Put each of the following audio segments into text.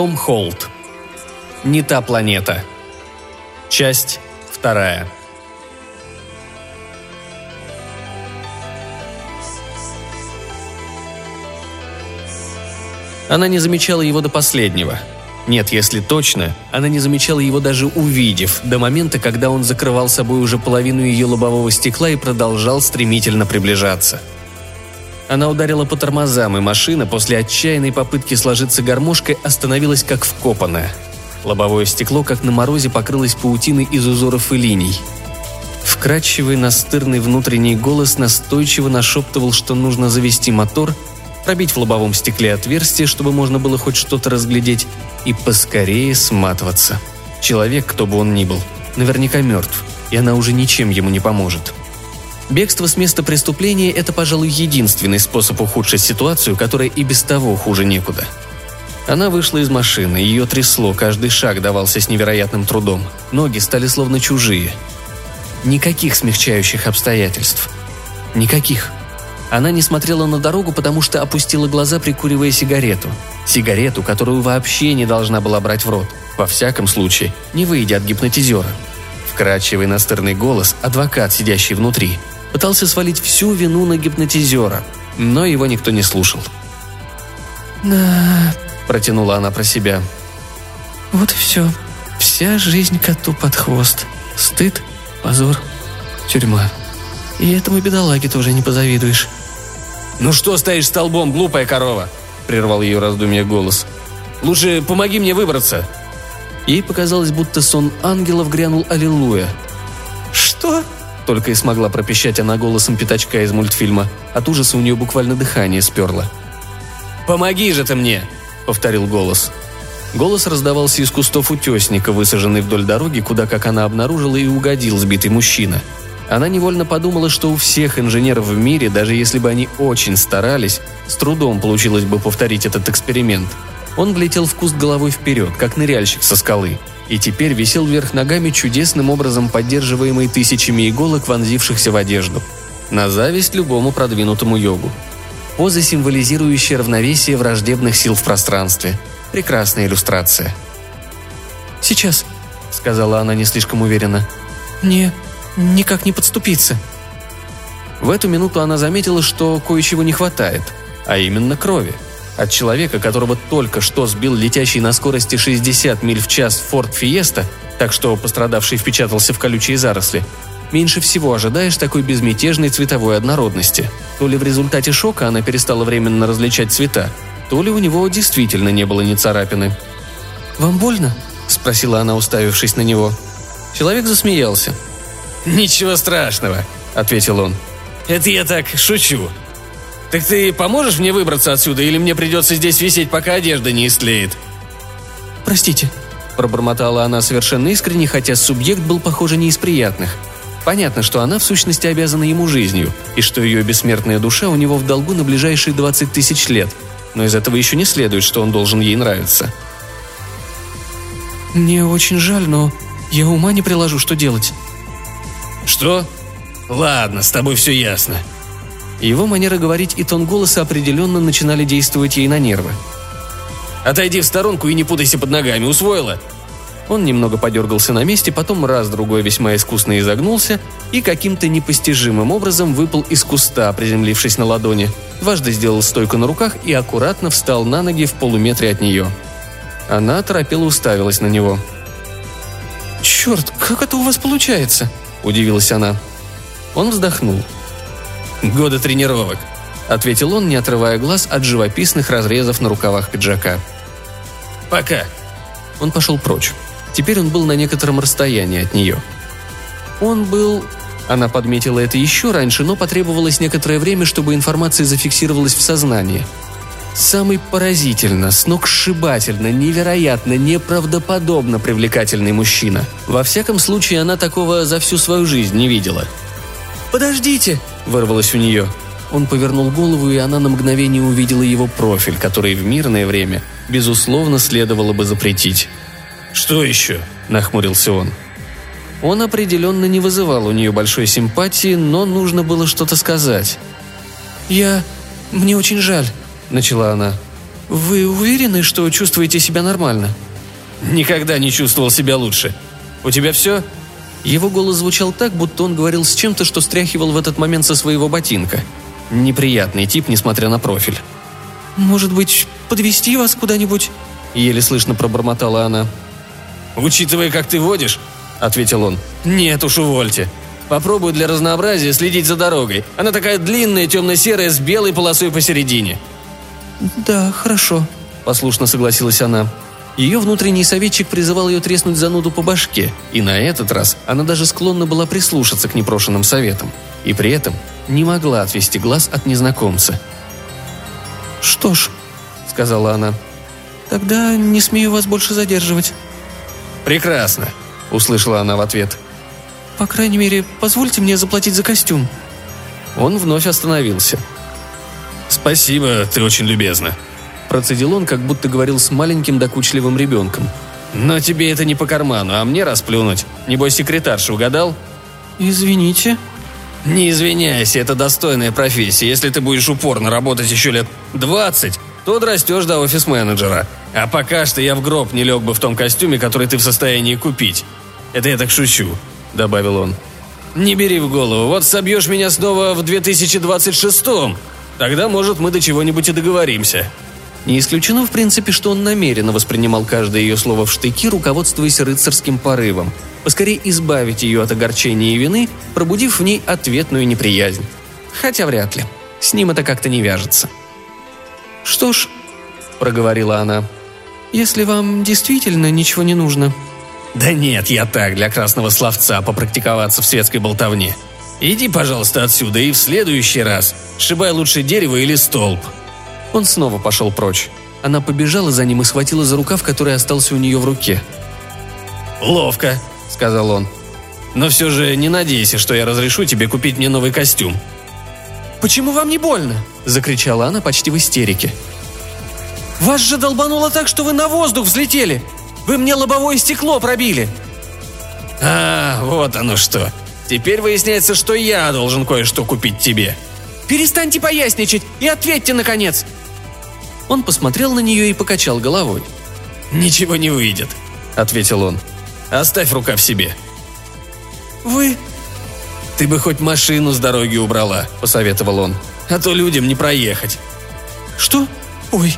Том Холт. Не та планета. Часть вторая. Она не замечала его до последнего. Нет, если точно, она не замечала его даже увидев, до момента, когда он закрывал собой уже половину ее лобового стекла и продолжал стремительно приближаться. Она ударила по тормозам, и машина после отчаянной попытки сложиться гармошкой остановилась как вкопанная. Лобовое стекло, как на морозе, покрылось паутиной из узоров и линий. Вкрадчивый, настырный внутренний голос настойчиво нашептывал, что нужно завести мотор – пробить в лобовом стекле отверстие, чтобы можно было хоть что-то разглядеть, и поскорее сматываться. Человек, кто бы он ни был, наверняка мертв, и она уже ничем ему не поможет. Бегство с места преступления – это, пожалуй, единственный способ ухудшить ситуацию, которая и без того хуже некуда. Она вышла из машины, ее трясло, каждый шаг давался с невероятным трудом. Ноги стали словно чужие. Никаких смягчающих обстоятельств. Никаких. Она не смотрела на дорогу, потому что опустила глаза, прикуривая сигарету. Сигарету, которую вообще не должна была брать в рот. Во всяком случае, не выйдя от гипнотизера. Вкрадчивый настырный голос, адвокат, сидящий внутри, пытался свалить всю вину на гипнотизера, но его никто не слушал. «Да...» – протянула она про себя. «Вот и все. Вся жизнь коту под хвост. Стыд, позор, тюрьма. И этому бедолаге тоже не позавидуешь. «Ну что стоишь столбом, глупая корова?» – прервал ее раздумье голос. «Лучше помоги мне выбраться!» Ей показалось, будто сон ангелов грянул «Аллилуйя». «Что?» – только и смогла пропищать она голосом пятачка из мультфильма. От ужаса у нее буквально дыхание сперло. «Помоги же ты мне!» – повторил голос. Голос раздавался из кустов утесника, высаженный вдоль дороги, куда, как она обнаружила, и угодил сбитый мужчина – она невольно подумала, что у всех инженеров в мире, даже если бы они очень старались, с трудом получилось бы повторить этот эксперимент. Он влетел в куст головой вперед, как ныряльщик со скалы, и теперь висел вверх ногами чудесным образом поддерживаемый тысячами иголок, вонзившихся в одежду. На зависть любому продвинутому йогу. Поза, символизирующая равновесие враждебных сил в пространстве. Прекрасная иллюстрация. «Сейчас», — сказала она не слишком уверенно. «Не, никак не подступиться. В эту минуту она заметила, что кое-чего не хватает, а именно крови. От человека, которого только что сбил летящий на скорости 60 миль в час Форд Фиеста, так что пострадавший впечатался в колючие заросли, меньше всего ожидаешь такой безмятежной цветовой однородности. То ли в результате шока она перестала временно различать цвета, то ли у него действительно не было ни царапины. «Вам больно?» – спросила она, уставившись на него. Человек засмеялся. «Ничего страшного», — ответил он. «Это я так шучу. Так ты поможешь мне выбраться отсюда, или мне придется здесь висеть, пока одежда не истлеет?» «Простите», — пробормотала она совершенно искренне, хотя субъект был, похоже, не из приятных. Понятно, что она в сущности обязана ему жизнью, и что ее бессмертная душа у него в долгу на ближайшие 20 тысяч лет. Но из этого еще не следует, что он должен ей нравиться. «Мне очень жаль, но я ума не приложу, что делать», «Что? Ладно, с тобой все ясно». Его манера говорить и тон голоса определенно начинали действовать ей на нервы. «Отойди в сторонку и не путайся под ногами, усвоила?» Он немного подергался на месте, потом раз-другой весьма искусно изогнулся и каким-то непостижимым образом выпал из куста, приземлившись на ладони. Дважды сделал стойку на руках и аккуратно встал на ноги в полуметре от нее. Она торопела уставилась на него. «Черт, как это у вас получается?» – удивилась она. Он вздохнул. «Годы тренировок», – ответил он, не отрывая глаз от живописных разрезов на рукавах пиджака. «Пока». Он пошел прочь. Теперь он был на некотором расстоянии от нее. Он был... Она подметила это еще раньше, но потребовалось некоторое время, чтобы информация зафиксировалась в сознании – Самый поразительно, сногсшибательно, невероятно, неправдоподобно привлекательный мужчина. Во всяком случае, она такого за всю свою жизнь не видела. «Подождите!» – вырвалось у нее. Он повернул голову, и она на мгновение увидела его профиль, который в мирное время, безусловно, следовало бы запретить. «Что еще?» – нахмурился он. Он определенно не вызывал у нее большой симпатии, но нужно было что-то сказать. «Я... мне очень жаль», – начала она. вы уверены, что чувствуете себя нормально?» «Никогда не чувствовал себя лучше. У тебя все?» Его голос звучал так, будто он говорил с чем-то, что стряхивал в этот момент со своего ботинка. Неприятный тип, несмотря на профиль. «Может быть, подвести вас куда-нибудь?» Еле слышно пробормотала она. «Учитывая, как ты водишь», — ответил он. «Нет уж, увольте. Попробую для разнообразия следить за дорогой. Она такая длинная, темно-серая, с белой полосой посередине». «Да, хорошо», — послушно согласилась она. Ее внутренний советчик призывал ее треснуть зануду по башке, и на этот раз она даже склонна была прислушаться к непрошенным советам. И при этом не могла отвести глаз от незнакомца. «Что ж», — сказала она, — «тогда не смею вас больше задерживать». «Прекрасно», — услышала она в ответ. «По крайней мере, позвольте мне заплатить за костюм». Он вновь остановился. «Спасибо, ты очень любезна», Процедил он, как будто говорил с маленьким докучливым ребенком. «Но тебе это не по карману, а мне расплюнуть. Небось, секретарша угадал?» «Извините». «Не извиняйся, это достойная профессия. Если ты будешь упорно работать еще лет 20, то растешь до офис-менеджера. А пока что я в гроб не лег бы в том костюме, который ты в состоянии купить. Это я так шучу», — добавил он. «Не бери в голову, вот собьешь меня снова в 2026-м. Тогда, может, мы до чего-нибудь и договоримся. Не исключено, в принципе, что он намеренно воспринимал каждое ее слово в штыки, руководствуясь рыцарским порывом. Поскорее избавить ее от огорчения и вины, пробудив в ней ответную неприязнь. Хотя вряд ли. С ним это как-то не вяжется. «Что ж», — проговорила она, — «если вам действительно ничего не нужно». «Да нет, я так, для красного словца, попрактиковаться в светской болтовне. Иди, пожалуйста, отсюда и в следующий раз сшибай лучше дерево или столб», он снова пошел прочь. Она побежала за ним и схватила за рукав, который остался у нее в руке. «Ловко», — сказал он. «Но все же не надейся, что я разрешу тебе купить мне новый костюм». «Почему вам не больно?» – закричала она почти в истерике. «Вас же долбануло так, что вы на воздух взлетели! Вы мне лобовое стекло пробили!» «А, вот оно что! Теперь выясняется, что я должен кое-что купить тебе!» «Перестаньте поясничать и ответьте, наконец!» Он посмотрел на нее и покачал головой. «Ничего не выйдет», — ответил он. «Оставь рука в себе». «Вы...» «Ты бы хоть машину с дороги убрала», — посоветовал он. «А то людям не проехать». «Что? Ой,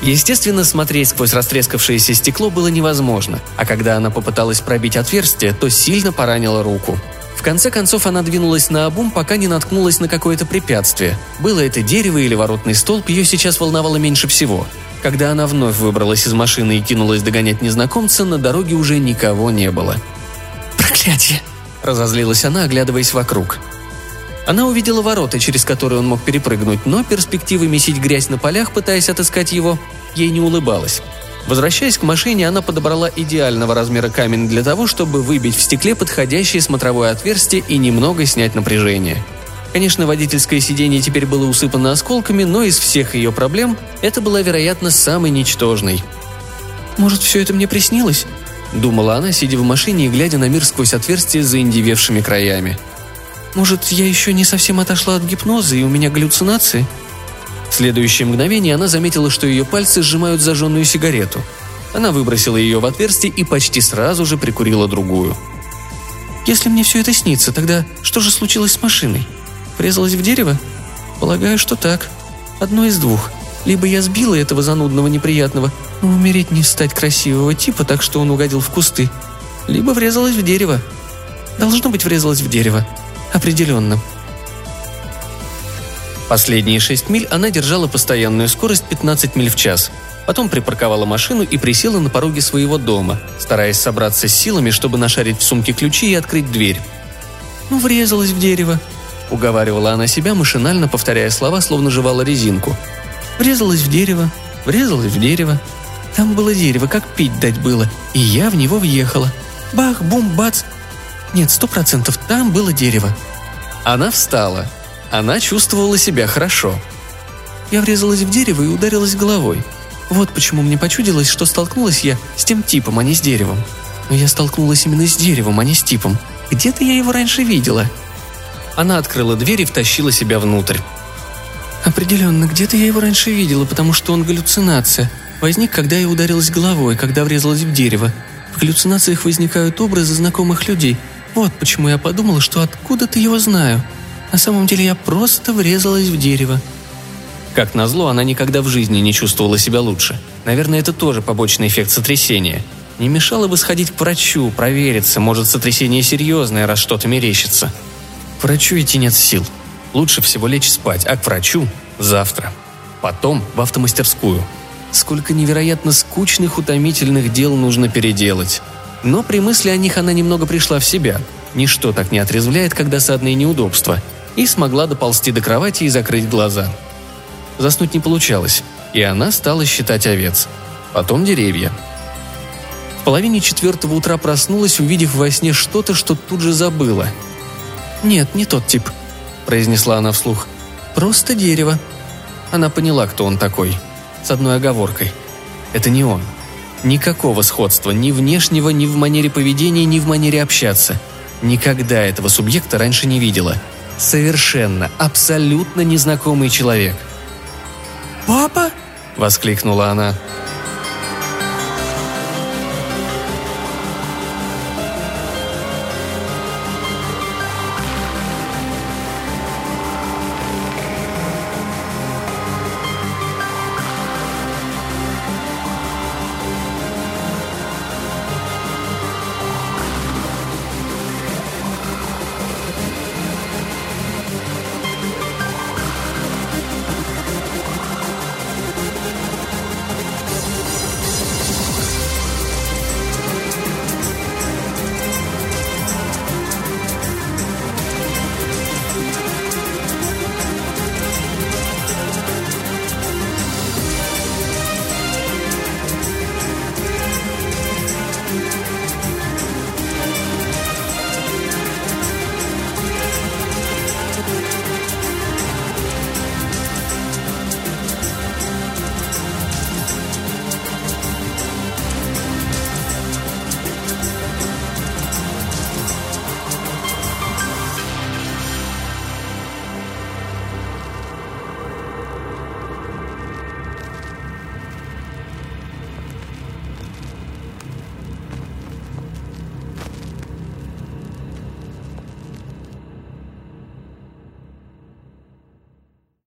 Естественно, смотреть сквозь растрескавшееся стекло было невозможно, а когда она попыталась пробить отверстие, то сильно поранила руку конце концов она двинулась на обум, пока не наткнулась на какое-то препятствие. Было это дерево или воротный столб, ее сейчас волновало меньше всего. Когда она вновь выбралась из машины и кинулась догонять незнакомца, на дороге уже никого не было. «Проклятие!» – разозлилась она, оглядываясь вокруг. Она увидела ворота, через которые он мог перепрыгнуть, но перспектива месить грязь на полях, пытаясь отыскать его, ей не улыбалась. Возвращаясь к машине, она подобрала идеального размера камень для того, чтобы выбить в стекле подходящее смотровое отверстие и немного снять напряжение. Конечно, водительское сиденье теперь было усыпано осколками, но из всех ее проблем это была, вероятно, самой ничтожной. «Может, все это мне приснилось?» – думала она, сидя в машине и глядя на мир сквозь отверстие с заиндевевшими краями. «Может, я еще не совсем отошла от гипноза, и у меня галлюцинации?» Следующее мгновение она заметила, что ее пальцы сжимают зажженную сигарету. Она выбросила ее в отверстие и почти сразу же прикурила другую. «Если мне все это снится, тогда что же случилось с машиной? Врезалась в дерево? Полагаю, что так. Одно из двух. Либо я сбила этого занудного неприятного, но умереть не стать красивого типа, так что он угодил в кусты. Либо врезалась в дерево. Должно быть, врезалась в дерево. Определенно. Последние шесть миль она держала постоянную скорость 15 миль в час. Потом припарковала машину и присела на пороге своего дома, стараясь собраться с силами, чтобы нашарить в сумке ключи и открыть дверь. «Ну, врезалась в дерево», — уговаривала она себя, машинально повторяя слова, словно жевала резинку. «Врезалась в дерево, врезалась в дерево. Там было дерево, как пить дать было, и я в него въехала. Бах, бум, бац. Нет, сто процентов, там было дерево». Она встала, она чувствовала себя хорошо. Я врезалась в дерево и ударилась головой. Вот почему мне почудилось, что столкнулась я с тем типом, а не с деревом. Но я столкнулась именно с деревом, а не с типом. Где-то я его раньше видела. Она открыла дверь и втащила себя внутрь. Определенно, где-то я его раньше видела, потому что он галлюцинация. Возник, когда я ударилась головой, когда врезалась в дерево. В галлюцинациях возникают образы знакомых людей. Вот почему я подумала, что откуда-то его знаю. На самом деле я просто врезалась в дерево. Как назло, она никогда в жизни не чувствовала себя лучше. Наверное, это тоже побочный эффект сотрясения. Не мешало бы сходить к врачу, провериться, может, сотрясение серьезное, раз что-то мерещится. К врачу идти нет сил. Лучше всего лечь спать, а к врачу – завтра. Потом в автомастерскую. Сколько невероятно скучных, утомительных дел нужно переделать. Но при мысли о них она немного пришла в себя. Ничто так не отрезвляет, как досадные неудобства. И смогла доползти до кровати и закрыть глаза. Заснуть не получалось, и она стала считать овец. Потом деревья. В половине четвертого утра проснулась, увидев во сне что-то, что тут же забыла. «Нет, не тот тип», – произнесла она вслух. «Просто дерево». Она поняла, кто он такой. С одной оговоркой. Это не он. Никакого сходства ни внешнего, ни в манере поведения, ни в манере общаться. Никогда этого субъекта раньше не видела. Совершенно, абсолютно незнакомый человек. «Папа?» – воскликнула она.